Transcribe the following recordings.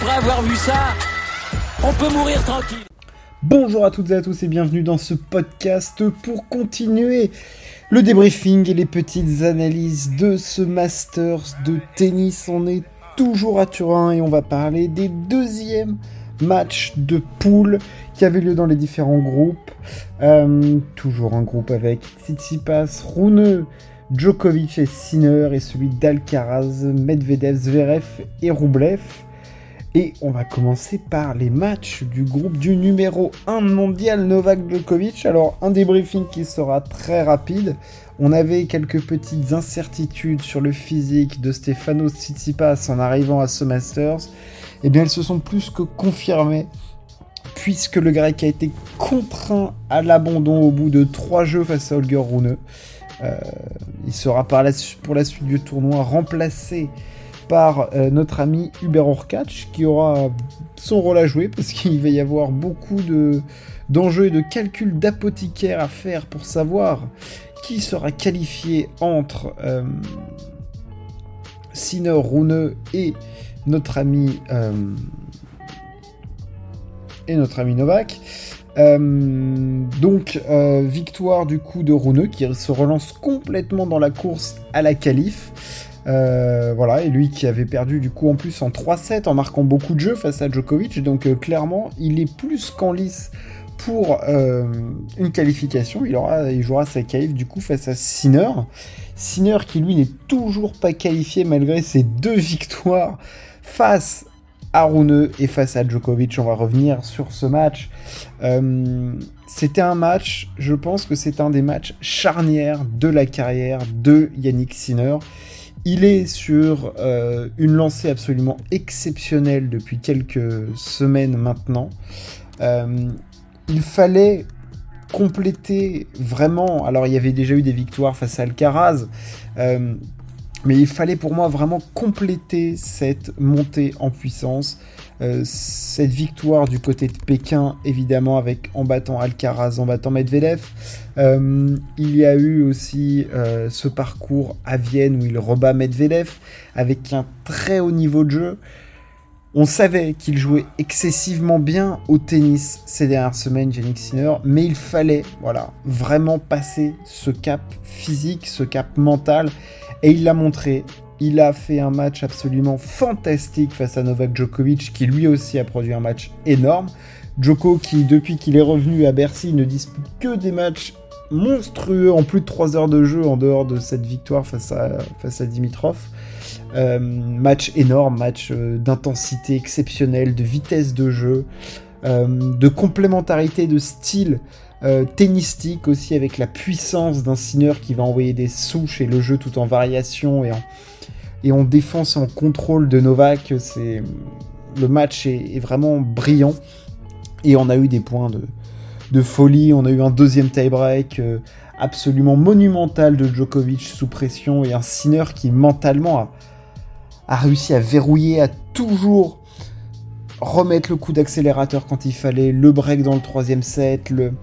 après avoir vu ça, on peut mourir tranquille. Bonjour à toutes et à tous et bienvenue dans ce podcast pour continuer le débriefing et les petites analyses de ce Masters de tennis. On est toujours à Turin et on va parler des deuxièmes matchs de poule qui avaient lieu dans les différents groupes. Euh, toujours un groupe avec Tsitsipas, Rune, Djokovic et Sinner et celui d'Alcaraz, Medvedev, Zverev et Rublev. Et on va commencer par les matchs du groupe du numéro 1 mondial Novak Djokovic. Alors un débriefing qui sera très rapide. On avait quelques petites incertitudes sur le physique de Stefano Tsitsipas en arrivant à ce Masters. Eh bien elles se sont plus que confirmées puisque le grec a été contraint à l'abandon au bout de trois jeux face à Holger Rune. Euh, il sera pour la suite du tournoi remplacé par euh, notre ami Hubert Orkach qui aura son rôle à jouer parce qu'il va y avoir beaucoup de, d'enjeux et de calculs d'apothicaire à faire pour savoir qui sera qualifié entre euh, Rune et notre ami euh, Novak. donc victoire du coup de Rune qui se relance complètement dans la course à la qualif. Euh, voilà, et lui qui avait perdu du coup en plus en 3-7 en marquant beaucoup de jeux face à Djokovic, donc euh, clairement il est plus qu'en lice pour euh, une qualification, il, aura, il jouera sa qualif du coup face à Sinner. Sinner qui lui n'est toujours pas qualifié malgré ses deux victoires face à Rune et face à Djokovic. On va revenir sur ce match. C'était un match, je pense que c'est un des matchs charnières de la carrière de Yannick Sinner. Il est sur euh, une lancée absolument exceptionnelle depuis quelques semaines maintenant. Euh, il fallait compléter vraiment. Alors, il y avait déjà eu des victoires face à Alcaraz, euh, mais il fallait pour moi vraiment compléter cette montée en puissance. Euh, cette victoire du côté de Pékin, évidemment, avec en battant Alcaraz, en battant Medvedev. Euh, il y a eu aussi euh, ce parcours à Vienne où il rebat Medvedev avec un très haut niveau de jeu. On savait qu'il jouait excessivement bien au tennis ces dernières semaines, Yannick Sinner, mais il fallait, voilà, vraiment passer ce cap physique, ce cap mental, et il l'a montré il a fait un match absolument fantastique face à Novak Djokovic, qui lui aussi a produit un match énorme. Djoko, qui depuis qu'il est revenu à Bercy, ne dispute que des matchs monstrueux en plus de 3 heures de jeu en dehors de cette victoire face à, Dimitrov. Euh, match énorme, match euh, d'intensité exceptionnelle, de vitesse de jeu, euh, de complémentarité de style tennistique aussi avec la puissance d'un Sinner qui va envoyer des souches et le jeu tout en variation et en, et en défense et en contrôle de Novak, c'est le match est, vraiment brillant. Et on a eu des points de, folie. On a eu un deuxième tie-break euh, absolument monumental de Djokovic sous pression et un Sinner qui mentalement a, a réussi à verrouiller, à toujours remettre le coup d'accélérateur quand il fallait, le break dans le troisième set, le,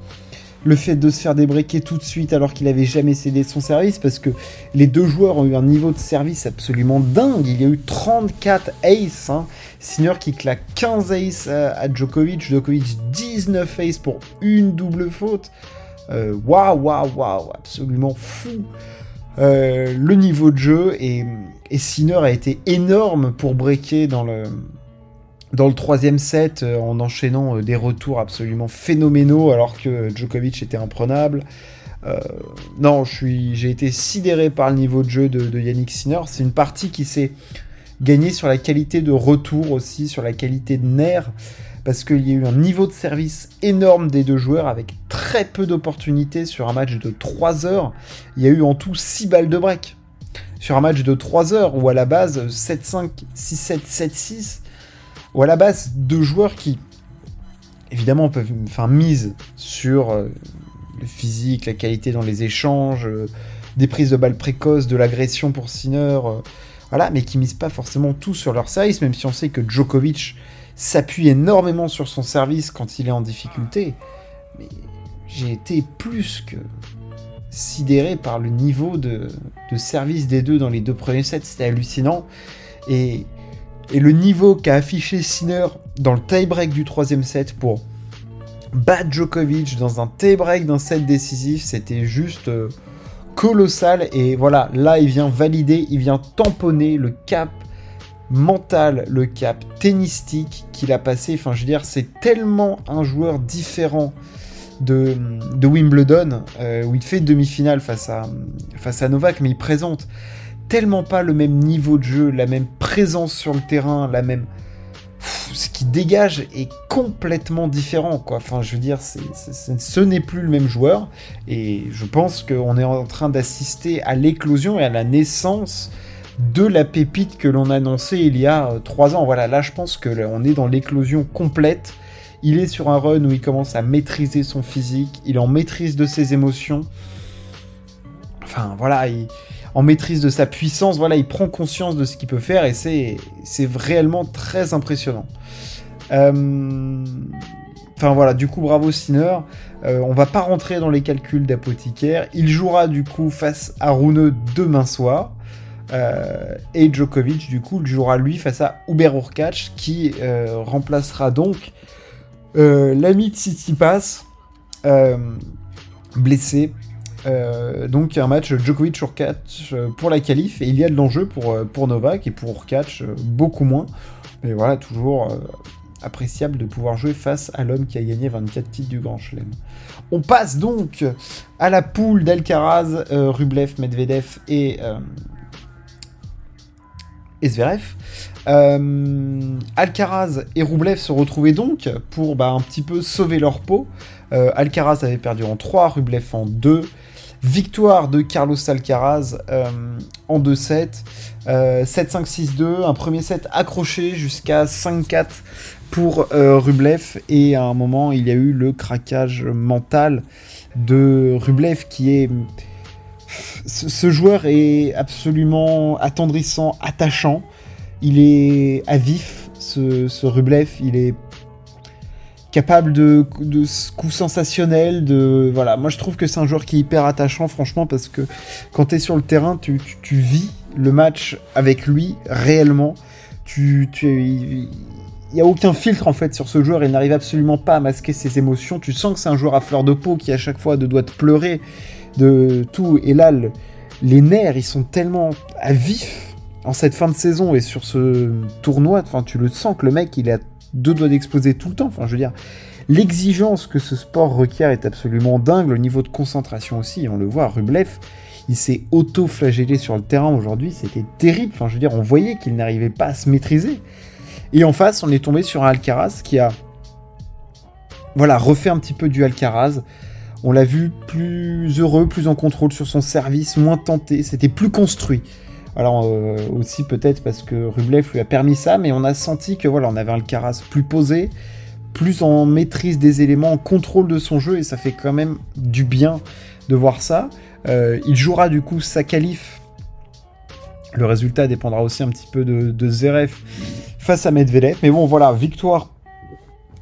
le fait de se faire débreaker tout de suite alors qu'il avait jamais cédé son service, parce que les deux joueurs ont eu un niveau de service absolument dingue. Il y a eu 34 aces, hein. Sinner qui claque 15 aces à, Djokovic, Djokovic 19 aces pour une double faute. Euh, waouh, waouh, waouh, absolument fou. Euh, le niveau de jeu et, et a été énorme pour breaker dans le, dans le troisième set euh, en enchaînant euh, des retours absolument phénoménaux alors que Djokovic était imprenable. Euh, non, j'ai été sidéré par le niveau de jeu de, Yannick Sinner. C'est une partie qui s'est gagnée sur la qualité de retour aussi, sur la qualité de nerf, parce qu'il y a eu un niveau de service énorme des deux joueurs avec très peu d'opportunités sur un match de 3 heures. Il y a eu en tout 6 balles de break. Sur un match de 3 heures où à la base 7-5, 6-7, 7-6, ou à la base deux joueurs qui, évidemment, peuvent enfin, sur euh, le physique, la qualité dans les échanges, euh, des prises de balles précoces, de l'agression pour Sinner, euh, voilà, mais qui misent pas forcément tout sur leur service, même si on sait que Djokovic s'appuie énormément sur son service quand il est en difficulté. Mais j'ai été plus que sidéré par le niveau de, de service des deux dans les deux premiers sets, c'était hallucinant. Et Et le niveau qu'a affiché Sinner dans le tie-break du troisième set pour battre Djokovic dans un tie-break d'un set décisif, c'était juste euh, colossal. Et voilà, là, il vient valider, il vient tamponner le cap mental, le cap tennistique qu'il a passé. Enfin, je veux dire, c'est tellement un joueur différent de, Wimbledon, euh, où il fait demi-finale face à, face à Novak, mais il présente tellement pas le même niveau de jeu, la même présence sur le terrain, la même. ce qui dégage est complètement différent, quoi. Enfin, je veux dire, ce n'est plus le même joueur, et je pense qu'on est en train d'assister à l'éclosion et à la naissance de la pépite que l'on annonçait il y a euh, trois ans. Voilà, là, je pense que on est dans l'éclosion complète. Il est sur un run où il commence à maîtriser son physique, il en maîtrise de ses émotions. Enfin, voilà, il en maîtrise de sa puissance, voilà, il prend conscience de ce qu'il peut faire et c'est, c'est réellement très impressionnant. Euh, enfin voilà, du coup bravo Sinner. Euh, on va pas rentrer dans les calculs d'apothicaire. Il jouera du coup face à Rune demain soir. Euh, et Djokovic du coup jouera lui face à Uber Urkac qui remplacera donc l'ami de Pass blessé euh, donc un match Djokovic Urkac euh, pour la qualif et il y a de l'enjeu pour, euh, Novak et pour Urkac beaucoup moins. Mais voilà, toujours appréciable de pouvoir jouer face à l'homme qui a gagné 24 titres du Grand Chelem. On passe donc à la poule d'Alcaraz, Rublev, Medvedev et, et Zverev. Alcaraz et Rublev se retrouvaient donc pour bah, un petit peu sauver leur peau. Alcaraz avait perdu en 3, Rublev en 2. Victoire de Carlos Alcaraz euh, en 2-7. 7-5-6-2. Un premier set accroché jusqu'à 5-4 pour euh, Rublev. Et à un moment, il y a eu le craquage mental de Rublev qui est. Ce joueur est absolument attendrissant, attachant. Il est à vif, ce, ce Rublev. Il est capable de, de coups sensationnels, de voilà. Moi, je trouve que c'est un joueur qui est hyper attachant, franchement, parce que quand tu es sur le terrain, tu, vis le match avec lui réellement. Tu, il n'y a aucun filtre en fait sur ce joueur, il n'arrive absolument pas à masquer ses émotions. Tu sens que c'est un joueur à fleur de peau qui à chaque fois doit te pleurer de tout. Et là, les nerfs, ils sont tellement à vif en cette fin de saison et sur ce tournoi. Tu le sens que le mec, il est deux doigts d'exploser tout le temps. Enfin, je veux dire, l'exigence que ce sport requiert est absolument dingue. Le niveau de concentration aussi, on le voit. Rublev, il s'est auto-flagellé sur le terrain aujourd'hui. C'était terrible. Enfin, je veux dire, on voyait qu'il n'arrivait pas à se maîtriser. Et en face, on est tombé sur un Alcaraz qui a, voilà, refait un petit peu du Alcaraz. On l'a vu plus heureux, plus en contrôle sur son service, moins tenté. C'était plus construit. Alors euh, aussi peut-être parce que Rublev lui a permis ça, mais on a senti que voilà, on avait un Alcaraz plus posé, plus en maîtrise des éléments, en contrôle de son jeu, et ça fait quand même du bien de voir ça. Euh, il jouera du coup sa qualif. Le résultat dépendra aussi un petit peu de, de Zverev face à Medvedev. Mais bon, voilà, victoire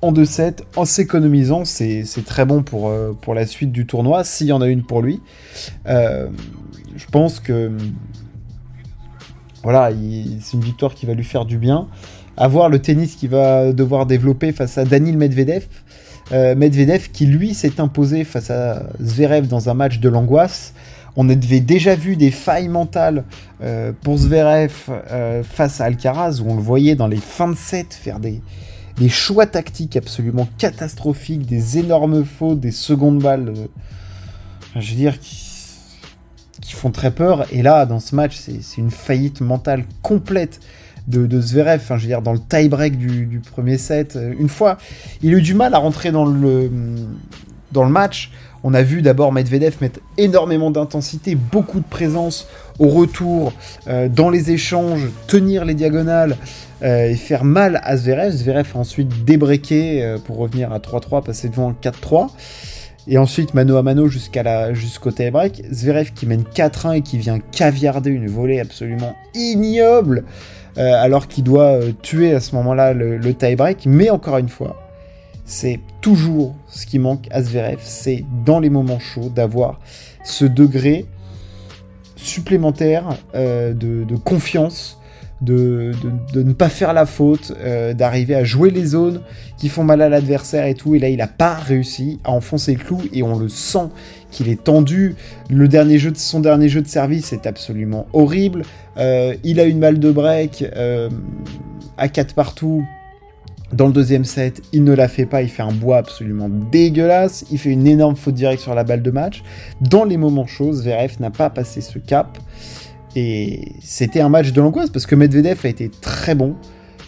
en 2-7 en s'économisant, c'est très bon pour, euh, pour la suite du tournoi, s'il y en a une pour lui. je pense que voilà, c'est une victoire qui va lui faire du bien. À voir le tennis qu'il va devoir développer face à Danil Medvedev. Euh, Medvedev qui lui s'est imposé face à Zverev dans un match de l'angoisse. On avait déjà vu des failles mentales euh, pour Zverev euh, face à Alcaraz où on le voyait dans les fins de set faire des, des choix tactiques absolument catastrophiques, des énormes fautes, des secondes balles. je veux dire, qui, font très peur. Et là, dans ce match, c'est une faillite mentale complète de, Zverev. Enfin, je veux dire, dans le tie-break du, premier set, euh, une fois, il a eu du mal à rentrer dans le, dans le match. On a vu d'abord Medvedev mettre énormément d'intensité, beaucoup de présence au retour, euh, dans les échanges, tenir les diagonales euh, et faire mal à Zverev. Zverev a ensuite débreaké pour revenir à 3-3, passer devant 4-3. Et ensuite, mano à mano jusqu'à la, jusqu'au tie-break. Zverev qui mène 4-1 et qui vient caviarder une volée absolument ignoble, euh, alors qu'il doit euh, tuer à ce moment-là le, le tie-break. Mais encore une fois, c'est toujours ce qui manque à Zverev, c'est dans les moments chauds d'avoir ce degré supplémentaire euh, de, de, confiance, de, ne pas faire la faute, euh, d'arriver à jouer les zones qui font mal à l'adversaire et tout. Et là, il n'a pas réussi à enfoncer le clou et on le sent qu'il est tendu. Son dernier jeu de service est absolument horrible. Euh, il a une balle de break euh, à 4 partout. Dans le deuxième set, il ne la fait pas, il fait un bois absolument dégueulasse, il fait une énorme faute directe sur la balle de match. Dans les moments chauds, Zverev n'a pas passé ce cap. Et c'était un match de l'angoisse parce que Medvedev a été très bon,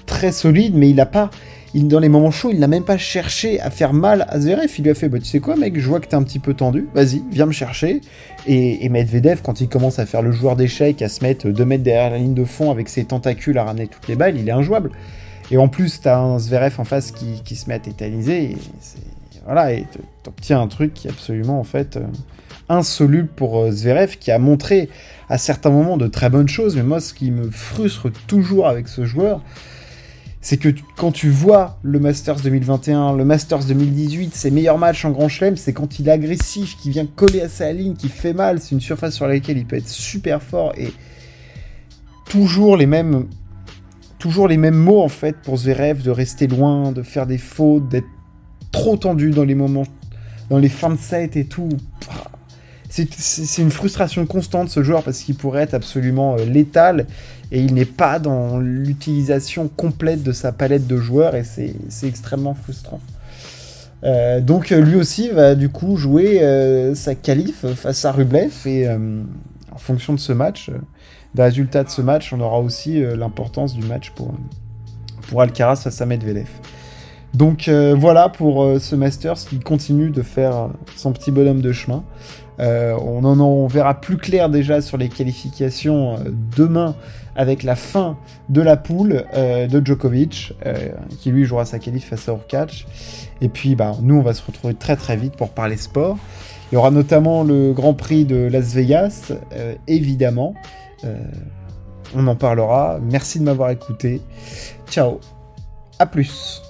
très solide, mais il n'a pas. Dans les moments chauds, il n'a même pas cherché à faire mal à Zverev. Il lui a fait bah, Tu sais quoi, mec, je vois que t'es un petit peu tendu, vas-y, viens me chercher. Et, Medvedev, quand il commence à faire le joueur d'échecs, à se mettre 2 mètres derrière la ligne de fond avec ses tentacules à ramener toutes les balles, il est injouable. Et en plus, t'as un Zverev en face qui, se met à tétaniser. Et voilà, et t'obtiens un truc qui est absolument, en fait, euh, insoluble pour euh, Zverev, qui a montré à certains moments de très bonnes choses, mais moi ce qui me frustre toujours avec ce joueur, c'est que quand tu vois le Masters 2021, le Masters 2018, ses meilleurs matchs en Grand Chelem, c'est quand il est agressif, qui vient coller à sa ligne, qui fait mal, c'est une surface sur laquelle il peut être super fort et toujours les mêmes toujours les mêmes mots en fait pour Zverev de rester loin, de faire des fautes, d'être trop tendu dans les moments dans les fins de set et tout c'est une frustration constante ce joueur parce qu'il pourrait être absolument euh, létal et il n'est pas dans l'utilisation complète de sa palette de joueurs et c'est extrêmement frustrant. Euh, donc euh, lui aussi va du coup jouer sa qualif face à Rublev et en fonction de ce match, des résultats de ce match, on aura aussi l'importance du match pour, pour Alcaraz face à Medvedev. Donc voilà pour ce Masters qui continue de faire son petit bonhomme de chemin. Euh, on en verra plus clair déjà sur les qualifications euh, demain avec la fin de la poule euh, de Djokovic, qui lui jouera sa qualif face à Orkac. Et puis bah, nous, on va se retrouver très très vite pour parler sport. Il y aura notamment le Grand Prix de Las Vegas, évidemment. on en parlera. Merci de m'avoir écouté. Ciao. À plus.